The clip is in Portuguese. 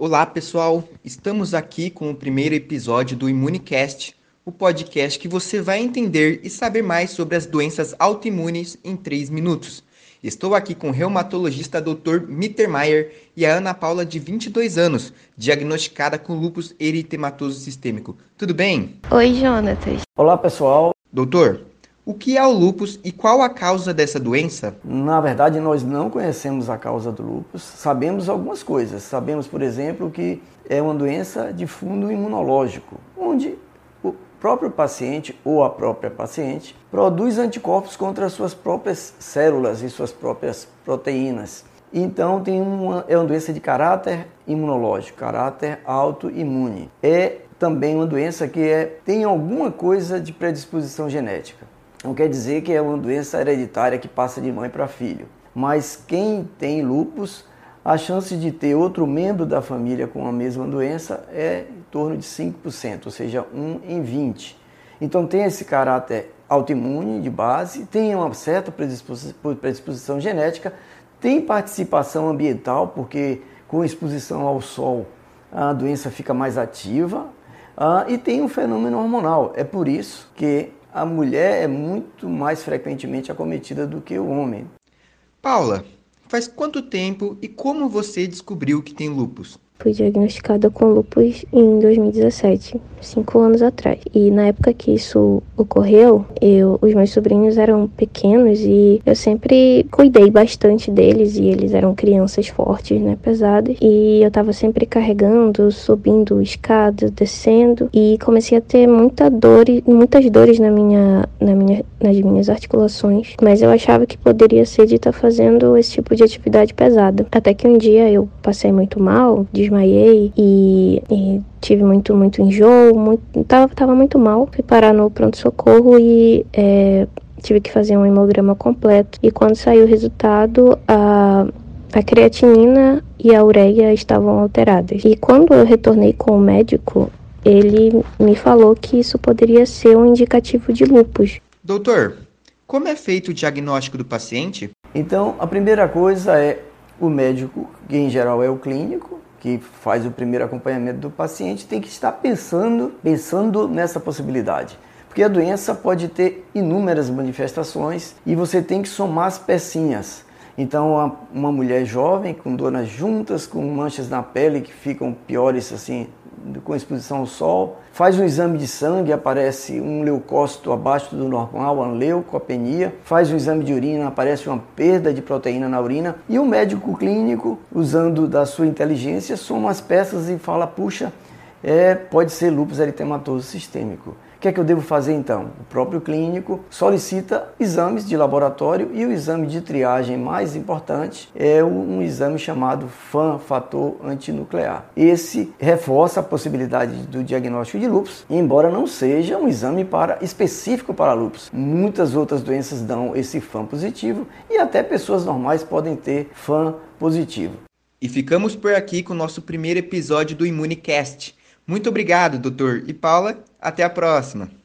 Olá, pessoal. Estamos aqui com o primeiro episódio do Imunicast, o podcast que você vai entender e saber mais sobre as doenças autoimunes em 3 minutos. Estou aqui com o reumatologista Dr. Mittermeier e a Ana Paula, de 22 anos, diagnosticada com lúpus eritematoso sistêmico. Tudo bem? Oi, Jonatas. Olá, pessoal. Doutor, o que é o lúpus e qual a causa dessa doença? Na verdade, nós não conhecemos a causa do lúpus. Sabemos algumas coisas. Sabemos, por exemplo, que é uma doença de fundo imunológico, onde o próprio paciente ou a própria paciente produz anticorpos contra as suas próprias células e suas próprias proteínas. Então tem uma, é uma doença de caráter imunológico, caráter autoimune. É também uma doença que é, tem alguma coisa de predisposição genética. Não quer dizer que é uma doença hereditária que passa de mãe para filho. Mas quem tem lupus, a chance de ter outro membro da família com a mesma doença é em torno de 5%, ou seja, 1 em 20. Então tem esse caráter autoimune de base, tem uma certa predisposição, predisposição genética, tem participação ambiental, porque com exposição ao sol a doença fica mais ativa, uh, e tem um fenômeno hormonal. É por isso que a mulher é muito mais frequentemente acometida do que o homem. Paula, faz quanto tempo e como você descobriu que tem lupus? Fui diagnosticada com lupus em 2017, cinco anos atrás. E na época que isso ocorreu, eu, os meus sobrinhos eram pequenos e eu sempre cuidei bastante deles e eles eram crianças fortes, né, pesadas. E eu tava sempre carregando, subindo escadas, descendo e comecei a ter muita dor, muitas dores na minha, na minha, nas minhas articulações. Mas eu achava que poderia ser de estar tá fazendo esse tipo de atividade pesada. Até que um dia eu passei muito mal, desmaiei e, e tive muito, muito enjoo, muito, tava, tava muito mal. Fui parar no pronto-socorro e é, tive que fazer um hemograma completo. E quando saiu o resultado, a, a creatinina e a ureia estavam alteradas. E quando eu retornei com o médico, ele me falou que isso poderia ser um indicativo de lupus. Doutor, como é feito o diagnóstico do paciente? Então, a primeira coisa é o médico, que em geral é o clínico, que faz o primeiro acompanhamento do paciente, tem que estar pensando, pensando nessa possibilidade. Porque a doença pode ter inúmeras manifestações e você tem que somar as pecinhas. Então, uma mulher jovem com dor nas juntas, com manchas na pele que ficam piores assim com exposição ao sol, faz um exame de sangue, aparece um leucócito abaixo do normal, uma leucopenia, faz um exame de urina, aparece uma perda de proteína na urina, e o médico clínico, usando da sua inteligência, soma as peças e fala, puxa, é, pode ser lúpus eritematoso sistêmico. O que é que eu devo fazer então? O próprio clínico solicita exames de laboratório e o exame de triagem mais importante é um exame chamado FAN, fator antinuclear. Esse reforça a possibilidade do diagnóstico de lúpus, embora não seja um exame para específico para lúpus. Muitas outras doenças dão esse FAN positivo e até pessoas normais podem ter FAN positivo. E ficamos por aqui com o nosso primeiro episódio do Imunicast. Muito obrigado, doutor. E Paula, até a próxima.